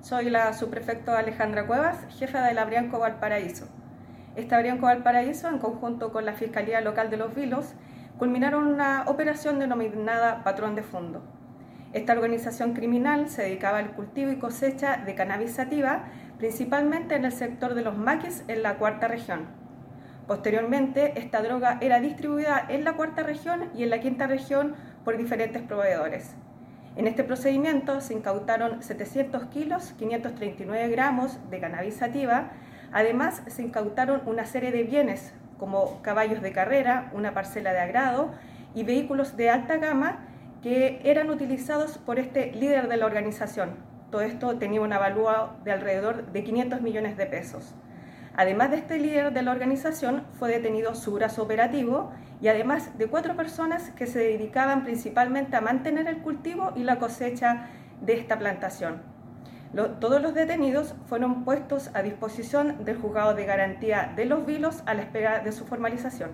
Soy la subprefecto Alejandra Cuevas, jefa de la Brianco Valparaíso. Esta Brianco Valparaíso, en conjunto con la Fiscalía Local de Los Vilos, culminaron una operación denominada Patrón de Fondo. Esta organización criminal se dedicaba al cultivo y cosecha de cannabis sativa, principalmente en el sector de los maquis en la cuarta región. Posteriormente, esta droga era distribuida en la cuarta región y en la quinta región por diferentes proveedores. En este procedimiento se incautaron 700 kilos, 539 gramos de cannabis sativa. Además, se incautaron una serie de bienes como caballos de carrera, una parcela de agrado y vehículos de alta gama que eran utilizados por este líder de la organización. Todo esto tenía un avalúo de alrededor de 500 millones de pesos. Además de este líder de la organización, fue detenido su brazo operativo y además de cuatro personas que se dedicaban principalmente a mantener el cultivo y la cosecha de esta plantación. todos los detenidos fueron puestos a disposición del juzgado de garantía de los vilos a la espera de su formalización.